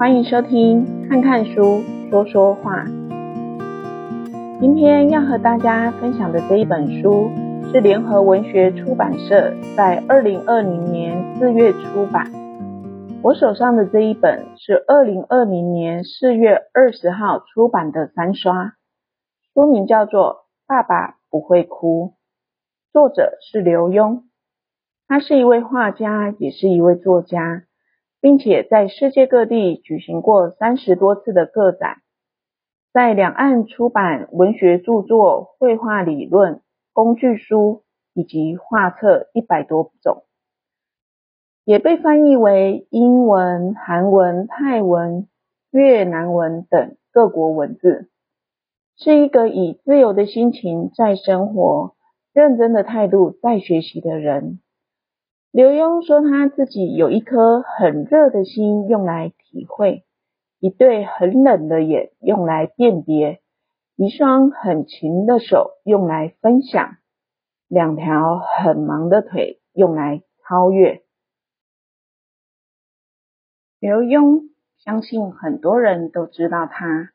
欢迎收听看看书说说话。今天要和大家分享的这一本书是联合文学出版社在二零二零年四月出版。我手上的这一本是二零二零年四月二十号出版的三刷，书名叫做《爸爸不会哭》，作者是刘墉。他是一位画家，也是一位作家，并且在世界各地举行过三十多次的个展，在两岸出版文学著作、绘画理论、工具书以及画册一百多种，也被翻译为英文、韩文、泰文、越南文等各国文字，是一个以自由的心情在生活、认真的态度在学习的人。刘墉说，他自己有一颗很热的心用来体会，一对很冷的眼用来辨别，一双很勤的手用来分享，两条很忙的腿用来超越。刘墉相信很多人都知道他，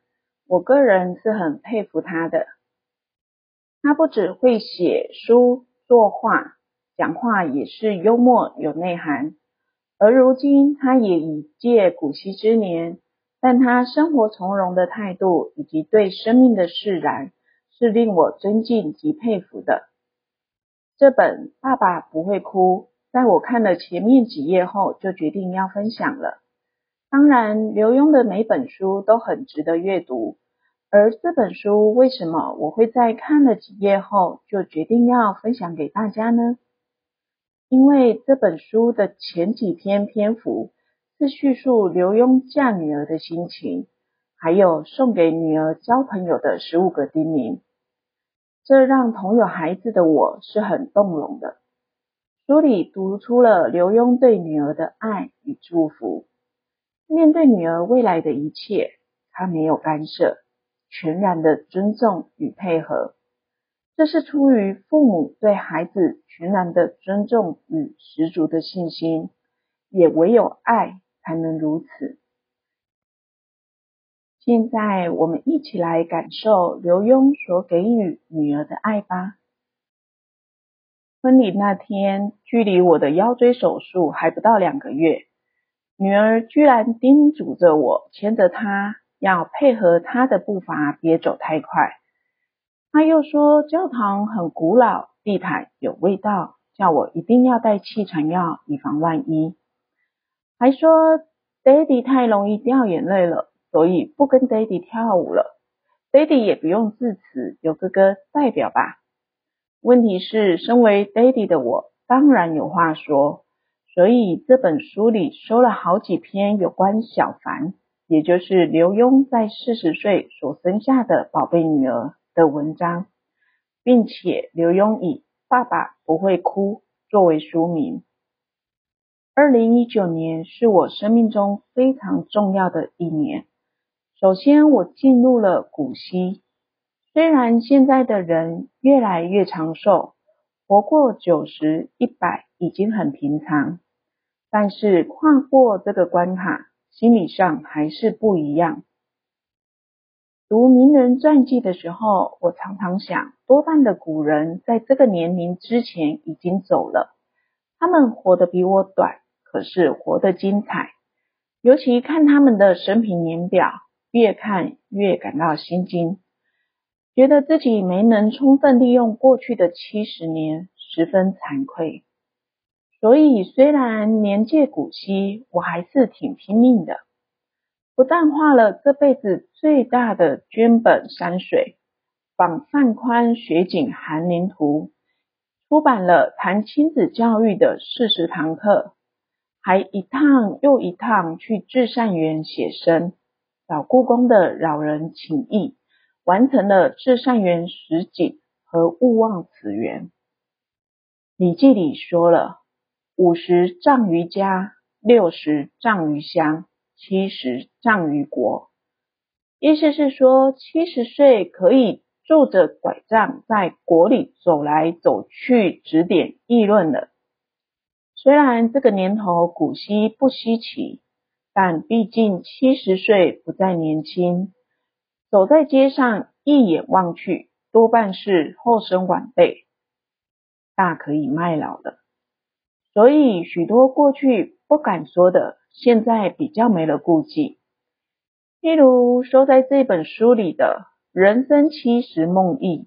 我个人是很佩服他的。他不只会写书作画。讲话也是幽默有内涵，而如今他也已届古稀之年，但他生活从容的态度以及对生命的释然，是令我尊敬及佩服的。这本《爸爸不会哭》，在我看了前面几页后，就决定要分享了。当然，刘墉的每本书都很值得阅读，而这本书为什么我会在看了几页后，就决定要分享给大家呢？因为这本书的前几篇篇幅是叙述刘墉嫁女儿的心情，还有送给女儿交朋友的十五个叮咛，这让同有孩子的我是很动容的。书里读出了刘墉对女儿的爱与祝福，面对女儿未来的一切，他没有干涉，全然的尊重与配合。这是出于父母对孩子全然的尊重与十足的信心，也唯有爱才能如此。现在我们一起来感受刘墉所给予女儿的爱吧。婚礼那天，距离我的腰椎手术还不到两个月，女儿居然叮嘱着我牵着她，要配合她的步伐，别走太快。他又说教堂很古老，地毯有味道，叫我一定要带气喘药，以防万一。还说爹地太容易掉眼泪了，所以不跟爹地跳舞了。爹地也不用致辞，有哥哥代表吧。问题是，身为爹地的我，当然有话说，所以这本书里收了好几篇有关小凡，也就是刘墉在四十岁所生下的宝贝女儿。的文章，并且刘墉以“爸爸不会哭”作为书名。二零一九年是我生命中非常重要的一年。首先，我进入了古稀。虽然现在的人越来越长寿，活过九十、一百已经很平常，但是跨过这个关卡，心理上还是不一样。读名人传记的时候，我常常想，多半的古人在这个年龄之前已经走了。他们活得比我短，可是活得精彩。尤其看他们的生平年表，越看越感到心惊，觉得自己没能充分利用过去的七十年，十分惭愧。所以，虽然年届古稀，我还是挺拼命的。不但画了这辈子最大的绢本山水，仿范宽雪景寒林图，出版了谈亲子教育的四十堂课，还一趟又一趟去至善园写生，找故宫的老人请益，完成了至善园实景和勿忘此园。礼记里说了，五十丈于家，六十丈于乡。七十丈于国，意思是说，七十岁可以拄着拐杖在国里走来走去，指点议论了。虽然这个年头古稀不稀奇，但毕竟七十岁不再年轻，走在街上一眼望去，多半是后生晚辈，大可以卖老了。所以许多过去不敢说的，现在比较没了顾忌。譬如收在这本书里的《人生七十梦忆》，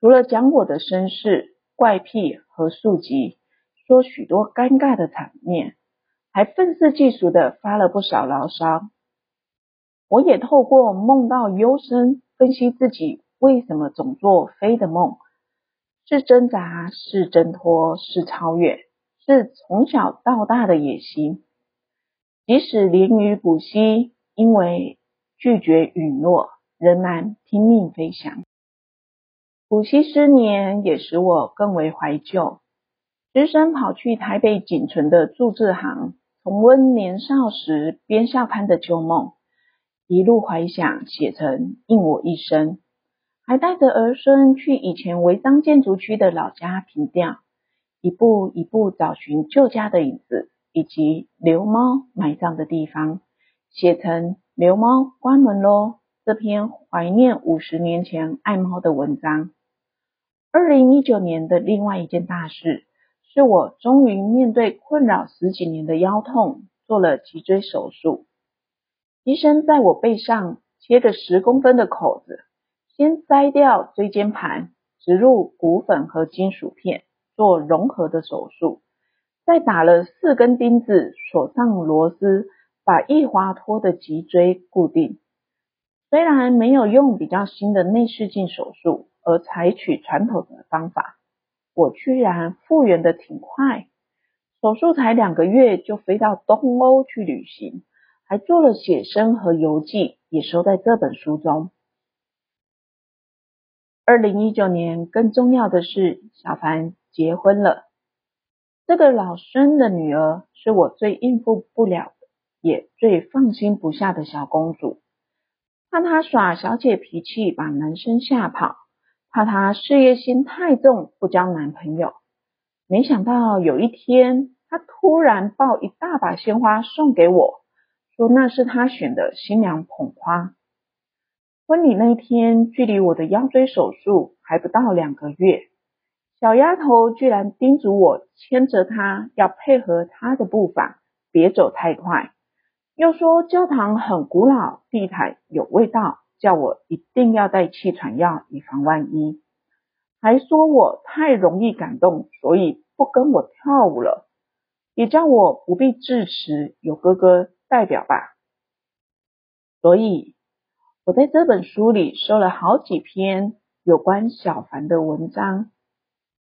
除了讲我的身世、怪癖和宿疾，说许多尴尬的场面。还愤世嫉俗的发了不少牢骚。我也透过梦到幽深，分析自己为什么总做飞的梦，是挣扎，是挣脱，是超越，是从小到大的野心。即使连于补习，因为拒绝允诺，仍然拼命飞翔。补习十年，也使我更为怀旧。只身跑去台北仅存的铸制行。重温年少时编校刊的旧梦，一路怀想写成应我一生，还带着儿孙去以前违章建筑区的老家凭吊，一步一步找寻旧家的影子，以及流猫埋葬的地方，写成流猫关门喽这篇怀念五十年前爱猫的文章。二零一九年的另外一件大事。是我终于面对困扰十几年的腰痛，做了脊椎手术。医生在我背上切个十公分的口子，先摘掉椎间盘，植入骨粉和金属片，做融合的手术。再打了四根钉子，锁上螺丝，把易滑脱的脊椎固定。虽然没有用比较新的内视镜手术，而采取传统的方法。我居然复原的挺快，手术才两个月就飞到东欧去旅行，还做了写生和游记，也收在这本书中。二零一九年更重要的是，小凡结婚了。这个老孙的女儿是我最应付不了的，也最放心不下的小公主，怕她耍小姐脾气，把男生吓跑。怕她事业心太重，不交男朋友。没想到有一天，她突然抱一大把鲜花送给我，说那是她选的新娘捧花。婚礼那天，距离我的腰椎手术还不到两个月，小丫头居然叮嘱我牵着她，要配合她的步伐，别走太快。又说教堂很古老，地毯有味道。叫我一定要带气喘药，以防万一。还说我太容易感动，所以不跟我跳舞了。也叫我不必致辞，有哥哥代表吧。所以，我在这本书里收了好几篇有关小凡的文章，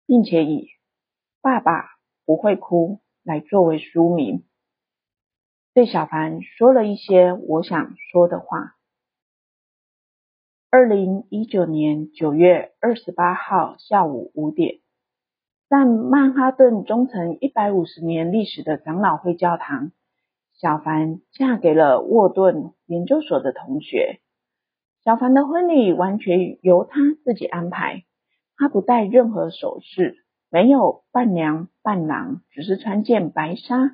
并且以“爸爸不会哭”来作为书名，对小凡说了一些我想说的话。二零一九年九月二十八号下午五点，在曼哈顿中层一百五十年历史的长老会教堂，小凡嫁给了沃顿研究所的同学。小凡的婚礼完全由他自己安排，她不戴任何首饰，没有伴娘伴郎，只是穿件白纱，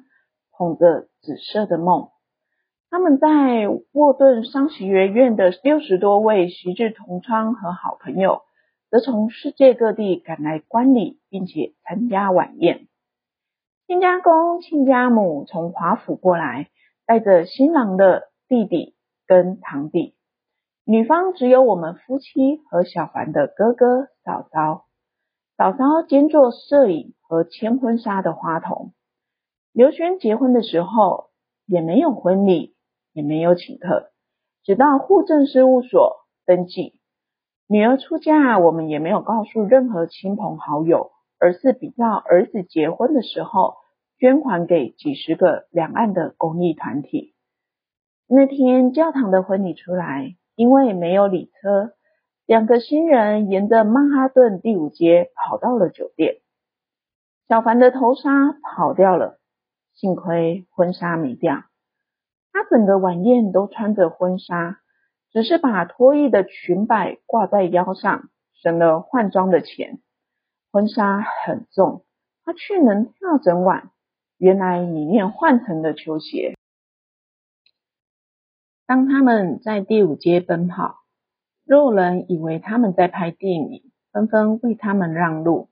捧着紫色的梦。他们在沃顿商学院的六十多位昔日同窗和好朋友，则从世界各地赶来观礼，并且参加晚宴。亲家公、亲家母从华府过来，带着新郎的弟弟跟堂弟。女方只有我们夫妻和小凡的哥哥嫂嫂。嫂嫂兼做摄影和牵婚纱的花童。刘轩结婚的时候也没有婚礼。也没有请客，只到户政事务所登记。女儿出嫁，我们也没有告诉任何亲朋好友，而是比照儿子结婚的时候，捐款给几十个两岸的公益团体。那天教堂的婚礼出来，因为没有礼车，两个新人沿着曼哈顿第五街跑到了酒店。小凡的头纱跑掉了，幸亏婚纱没掉。她整个晚宴都穿着婚纱，只是把脱衣的裙摆挂在腰上，省了换装的钱。婚纱很重，她却能跳整晚，原来里面换成了球鞋。当他们在第五街奔跑，路人以为他们在拍电影，纷纷为他们让路。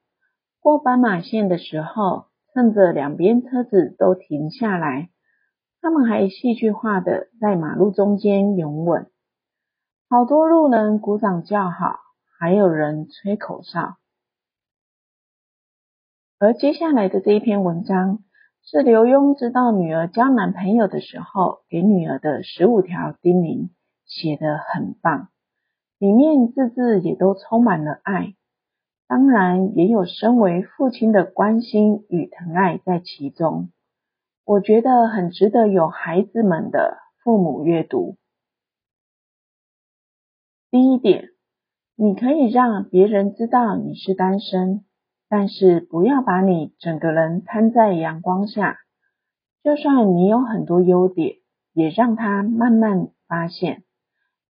过斑马线的时候，趁着两边车子都停下来，他们还戏剧化的在马路中间拥吻。好多路人鼓掌叫好，还有人吹口哨。而接下来的这一篇文章，是刘墉知道女儿交男朋友的时候，给女儿的十五条叮咛，写得很棒，里面字字也都充满了爱。当然，也有身为父亲的关心与疼爱在其中。我觉得很值得有孩子们的父母阅读。第一点，你可以让别人知道你是单身，但是不要把你整个人摊在阳光下。就算你有很多优点，也让他慢慢发现，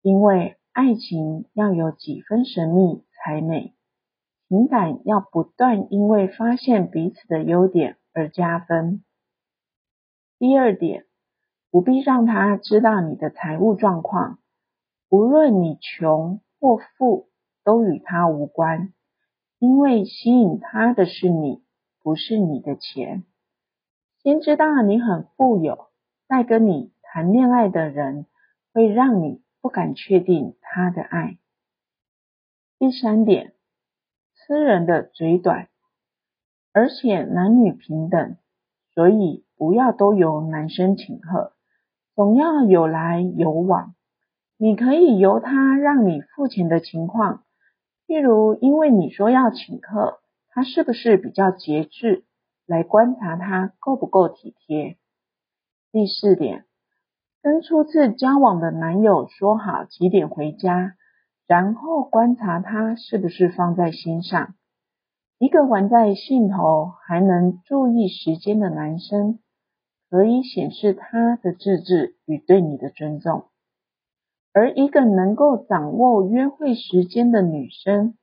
因为爱情要有几分神秘才美。情感要不断因为发现彼此的优点而加分。第二点，不必让他知道你的财务状况，无论你穷或富，都与他无关，因为吸引他的是你，不是你的钱。先知道你很富有，再跟你谈恋爱的人，会让你不敢确定他的爱。第三点。吃人的嘴短，而且男女平等，所以不要都由男生请客，总要有来有往。你可以由他让你付钱的情况，例如因为你说要请客，他是不是比较节制，来观察他够不够体贴。第四点，跟初次交往的男友说好几点回家。然后观察他是不是放在心上。一个玩在兴头还能注意时间的男生，可以显示他的自制与对你的尊重；而一个能够掌握约会时间的女生，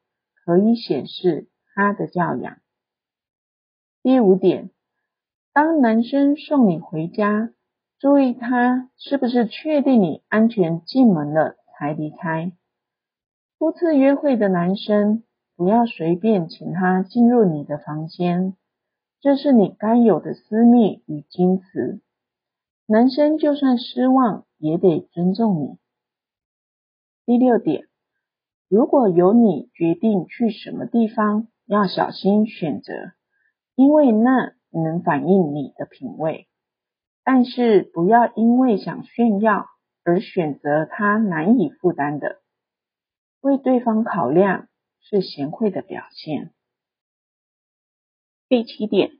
可以显示她的教养。第五点，当男生送你回家，注意他是不是确定你安全进门了才离开。初次约会的男生，不要随便请他进入你的房间，这是你该有的私密与矜持。男生就算失望，也得尊重你。第六点，如果由你决定去什么地方，要小心选择，因为那能反映你的品味。但是不要因为想炫耀而选择他难以负担的。为对方考量是贤惠的表现。第七点，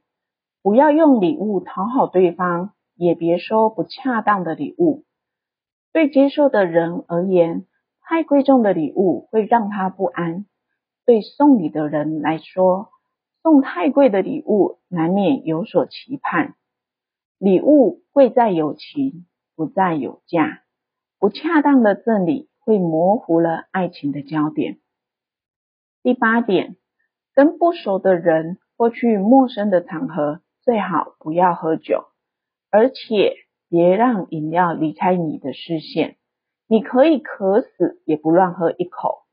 不要用礼物讨好对方，也别收不恰当的礼物。对接受的人而言，太贵重的礼物会让他不安；对送礼的人来说，送太贵的礼物难免有所期盼。礼物贵在有情，不在有价。不恰当的赠礼。会模糊了爱情的焦点。第八点，跟不熟的人或去陌生的场合，最好不要喝酒，而且别让饮料离开你的视线。你可以渴死也不乱喝一口，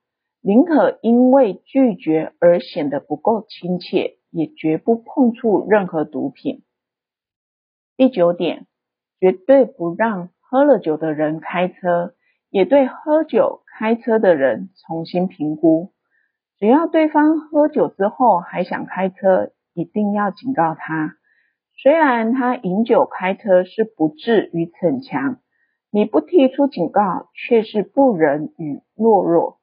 宁可因为拒绝而显得不够亲切，也绝不碰触任何毒品。第九点，绝对不让喝了酒的人开车。也对喝酒开车的人重新评估，只要对方喝酒之后还想开车，一定要警告他。虽然他饮酒开车是不智与逞强，你不提出警告却是不仁与懦弱。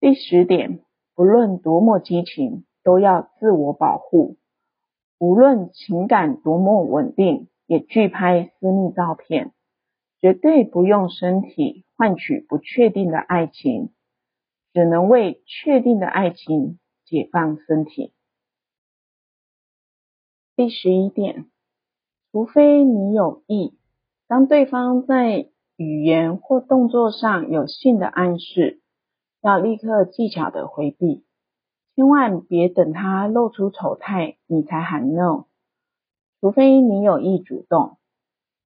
第十点，不论多么激情，都要自我保护。无论情感多么稳定，也拒拍私密照片。绝对不用身体换取不确定的爱情，只能为确定的爱情解放身体。第十一点，除非你有意，当对方在语言或动作上有性的暗示，要立刻技巧的回避，千万别等他露出丑态，你才喊 no。除非你有意主动。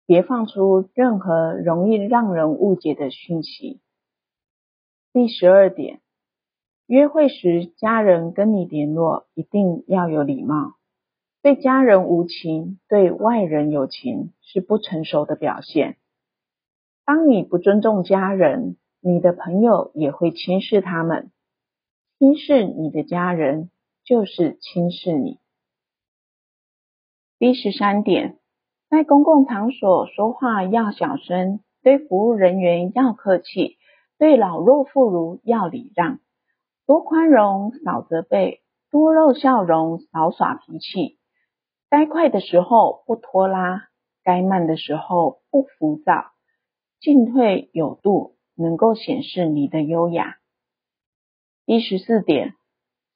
别放出任何容易让人误解的讯息。第十二点，约会时家人跟你联络，一定要有礼貌。对家人无情，对外人有情，是不成熟的表现。当你不尊重家人，你的朋友也会轻视他们。轻视你的家人，就是轻视你。第十三点，在公共场所说话要小声，对服务人员要客气，对老弱妇孺要礼让，多宽容少责备，多露笑容少耍脾气。该快的时候不拖拉，该慢的时候不浮躁，进退有度，能够显示你的优雅。第十四点，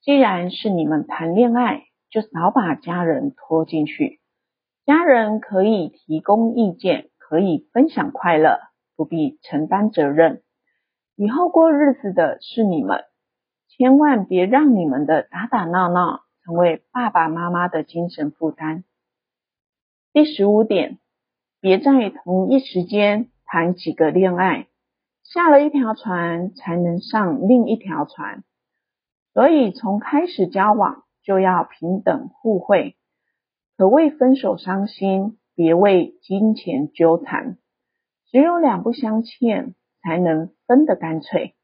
既然是你们谈恋爱，就少把家人拖进去。家人可以提供意见，可以分享快乐，不必承担责任。以后过日子的是你们，千万别让你们的打打闹闹成为爸爸妈妈的精神负担。第十五点，别在同一时间谈几个恋爱。下了一条船，才能上另一条船。所以从开始交往就要平等互惠，可为分手伤心，别为金钱纠缠。只有两不相欠，才能分得干脆。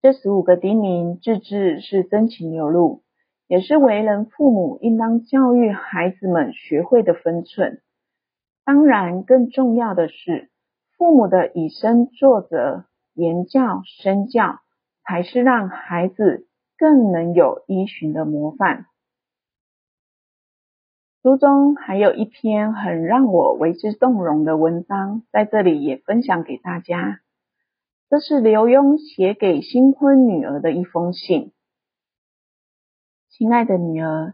这十五个叮咛，字字是真情流露，也是为人父母应当教育孩子们学会的分寸。当然，更重要的是。父母的以身作则、言教身教，才是让孩子更能有依循的模范。书中还有一篇很让我为之动容的文章，在这里也分享给大家。这是刘墉写给新婚女儿的一封信。亲爱的女儿，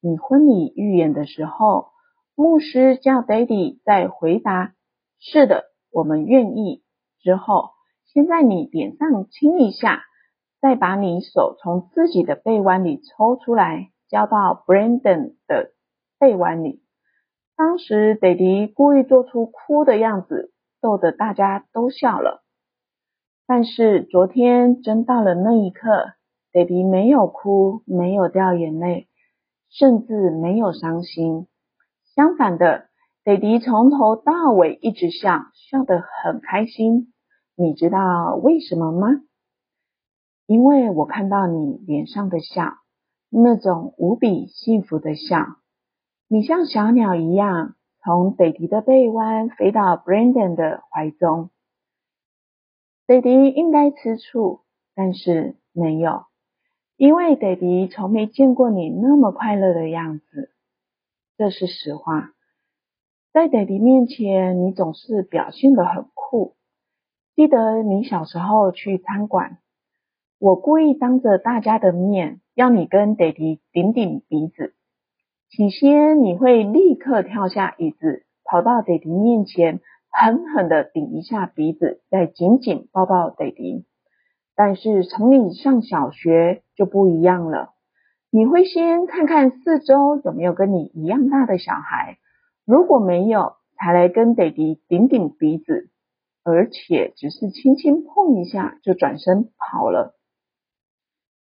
你婚礼预演的时候，牧师叫 Daddy 在回答“是的”。我们愿意之后，先在你脸上亲一下，再把你手从自己的臂弯里抽出来，交到 Brandon 的臂弯里。当时 Daddy 故意做出哭的样子，逗得大家都笑了。但是昨天真到了那一刻，Daddy 没有哭，没有掉眼泪，甚至没有伤心。相反的。北迪从头到尾一直笑，笑得很开心。你知道为什么吗？因为我看到你脸上的笑，那种无比幸福的笑。你像小鸟一样，从北迪的臂弯飞到 Brandon 的怀中。北迪应该吃醋，但是没有，因为北迪从没见过你那么快乐的样子。这是实话。在爹地面前，你总是表现得很酷。记得你小时候去餐馆，我故意当着大家的面要你跟爹地顶顶鼻子。起先你会立刻跳下椅子，跑到爹地面前，狠狠地顶一下鼻子，再紧紧抱抱爹地。但是从你上小学就不一样了，你会先看看四周有没有跟你一样大的小孩。如果没有，才来跟爹地顶顶鼻子，而且只是轻轻碰一下就转身跑了。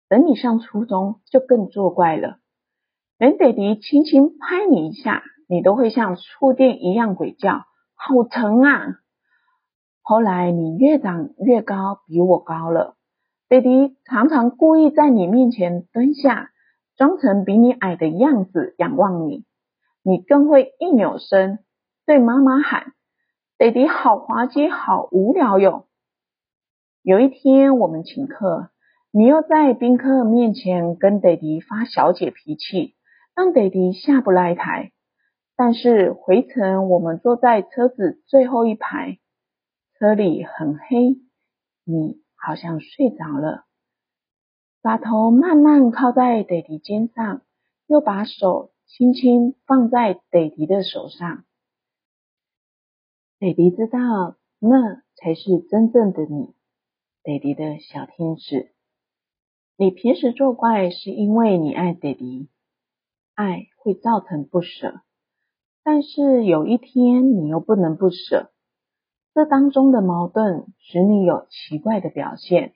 等你上初中就更作怪了，连爹地轻轻拍你一下，你都会像触电一样鬼叫，好疼啊！后来你越长越高，比我高了，爹地常常故意在你面前蹲下，装成比你矮的样子仰望你。你更会一扭身对妈妈喊：“爹地好滑稽，好无聊哟。”有一天我们请客，你又在宾客面前跟爹地发小姐脾气，让爹地下不来台。但是回程我们坐在车子最后一排，车里很黑，你好像睡着了，把头慢慢靠在爹地肩上，又把手。轻轻放在爹地的手上，爹地知道那才是真正的你，爹地的小天使。你平时作怪是因为你爱爹地，爱会造成不舍，但是有一天你又不能不舍，这当中的矛盾使你有奇怪的表现，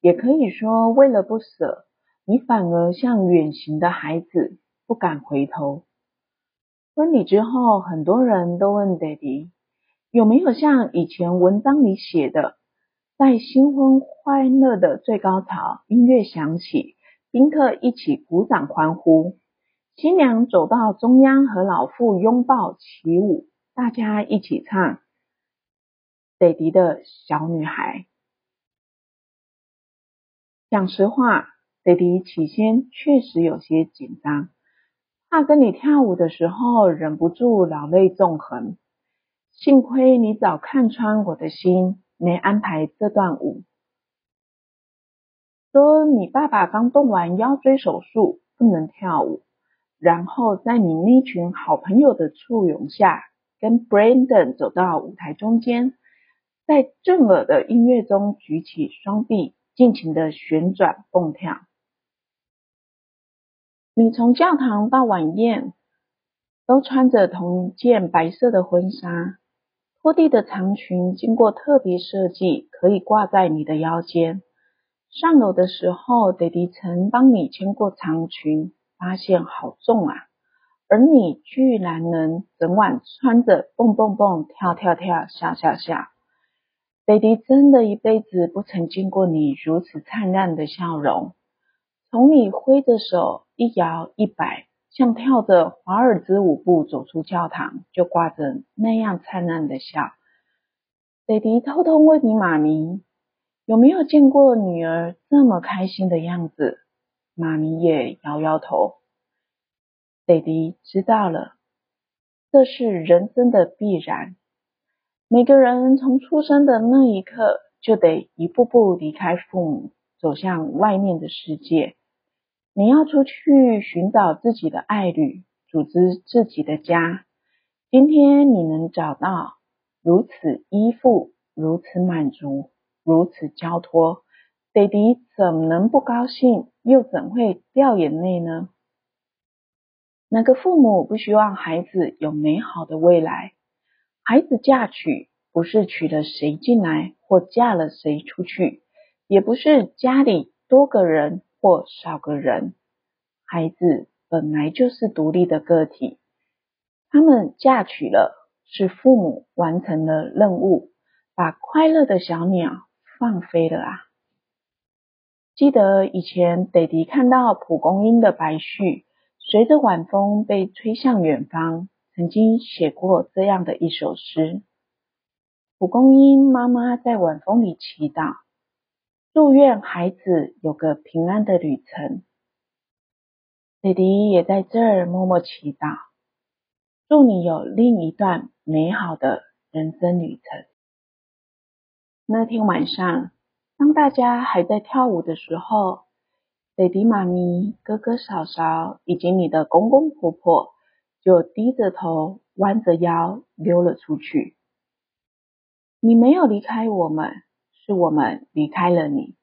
也可以说为了不舍，你反而像远行的孩子，不敢回头。婚礼之后，很多人都问爹地，有没有像以前文章里写的，在新婚欢乐的最高潮，音乐响起，宾客一起鼓掌欢呼，新娘走到中央和老妇拥抱起舞，大家一起唱爹地的小女孩。讲实话，爹地起先确实有些紧张。怕跟你跳舞的时候忍不住老泪纵横，幸亏你早看穿我的心，没安排这段舞。说你爸爸刚动完腰椎手术，不能跳舞，然后在你那群好朋友的簇拥下，跟 Brandon 走到舞台中间，在震耳的音乐中举起双臂，尽情的旋转蹦跳。你从教堂到晚宴，都穿着同一件白色的婚纱，拖地的长裙经过特别设计，可以挂在你的腰间。上楼的时候，爹地曾帮你牵过长裙，发现好重啊，而你居然能整晚穿着蹦蹦蹦、跳跳跳、笑笑笑。爹地真的一辈子不曾见过你如此灿烂的笑容。从你挥着手一摇一摆，像跳着华尔兹舞步走出教堂，就挂着那样灿烂的笑。爹地偷偷问你妈咪，有没有见过女儿这么开心的样子？妈咪也摇摇头。爹地知道了，这是人生的必然。每个人从出生的那一刻，就得一步步离开父母，走向外面的世界。你要出去寻找自己的爱侣，组织自己的家。今天你能找到如此依附、如此满足、如此交托，爹地怎能不高兴？又怎会掉眼泪呢？哪个父母不希望孩子有美好的未来？孩子嫁娶不是娶了谁进来，或嫁了谁出去，也不是家里多个人。或少个人，孩子本来就是独立的个体，他们嫁娶了，是父母完成了任务，把快乐的小鸟放飞了啊！记得以前爹地看到蒲公英的白絮，随着晚风被吹向远方，曾经写过这样的一首诗：蒲公英妈妈在晚风里祈祷。祝愿孩子有个平安的旅程。爹地也在这儿默默祈祷，祝你有另一段美好的人生旅程。那天晚上，当大家还在跳舞的时候，爹地、妈咪、哥哥、嫂嫂以及你的公公婆婆就低着头、弯着腰溜了出去。你没有离开我们。是我们离开了你，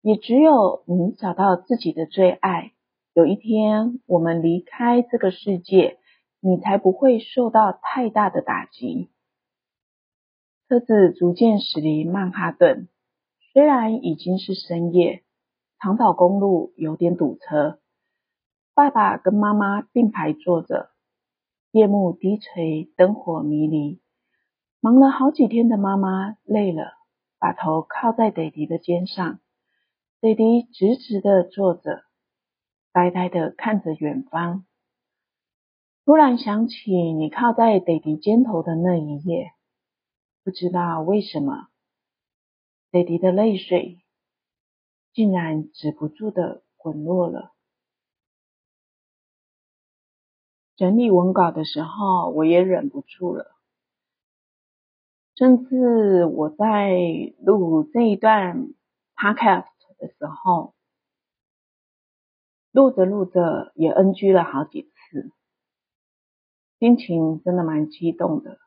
也只有你找到自己的最爱。有一天我们离开这个世界，你才不会受到太大的打击。车子逐渐驶离曼哈顿，虽然已经是深夜，长岛公路有点堵车。爸爸跟妈妈并排坐着，夜幕低垂，灯火迷离。忙了好几天的妈妈累了。把头靠在爹地的肩上，爹地直直的坐着，呆呆的看着远方。突然想起你靠在爹地肩头的那一夜，不知道为什么，爹地的泪水竟然止不住的滚落了。整理文稿的时候，我也忍不住了。甚至我在录这一段 podcast 的时候，录着录着也 NG 了好几次，心情真的蛮激动的，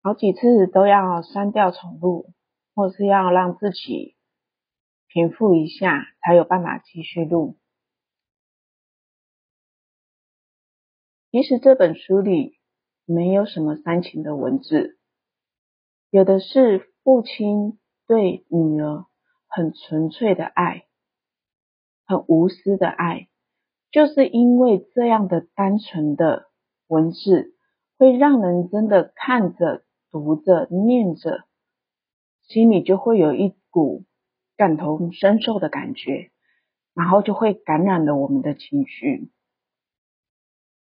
好几次都要删掉重录，或是要让自己平复一下，才有办法继续录。其实这本书里没有什么煽情的文字，有的是父亲对女儿很纯粹的爱，很无私的爱。就是因为这样的单纯的文字，会让人真的看着、读着、念着，心里就会有一股感同身受的感觉，然后就会感染了我们的情绪。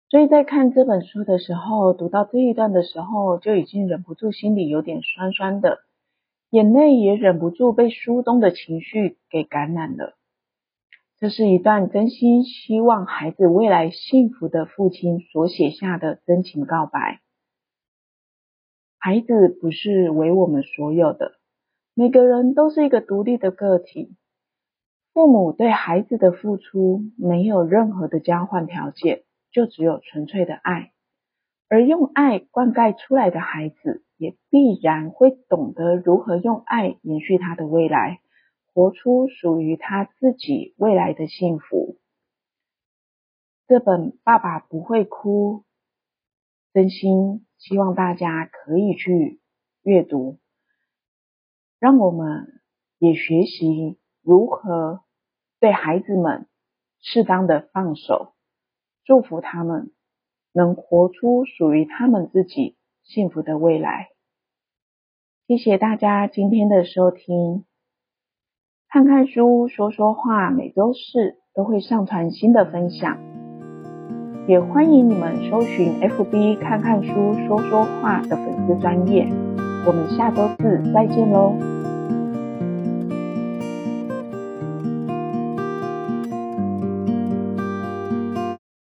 所以在看这本书的时候，读到这一段的时候，就已经忍不住心里有点酸酸的，眼泪也忍不住被书中的情绪给感染了。这是一段真心希望孩子未来幸福的父亲所写下的真情告白。孩子不是为我们所有的，每个人都是一个独立的个体。父母对孩子的付出没有任何的交换条件，就只有纯粹的爱。而用爱灌溉出来的孩子，也必然会懂得如何用爱延续他的未来。活出属于他自己未来的幸福。这本《爸爸不会哭》，真心希望大家可以去阅读，让我们也学习如何对孩子们适当的放手，祝福他们能活出属于他们自己幸福的未来。谢谢大家今天的收听。看看书，说说话，每周四都会上传新的分享，也欢迎你们搜寻 FB 看看书，说说话的粉丝专页。我们下周四再见喽！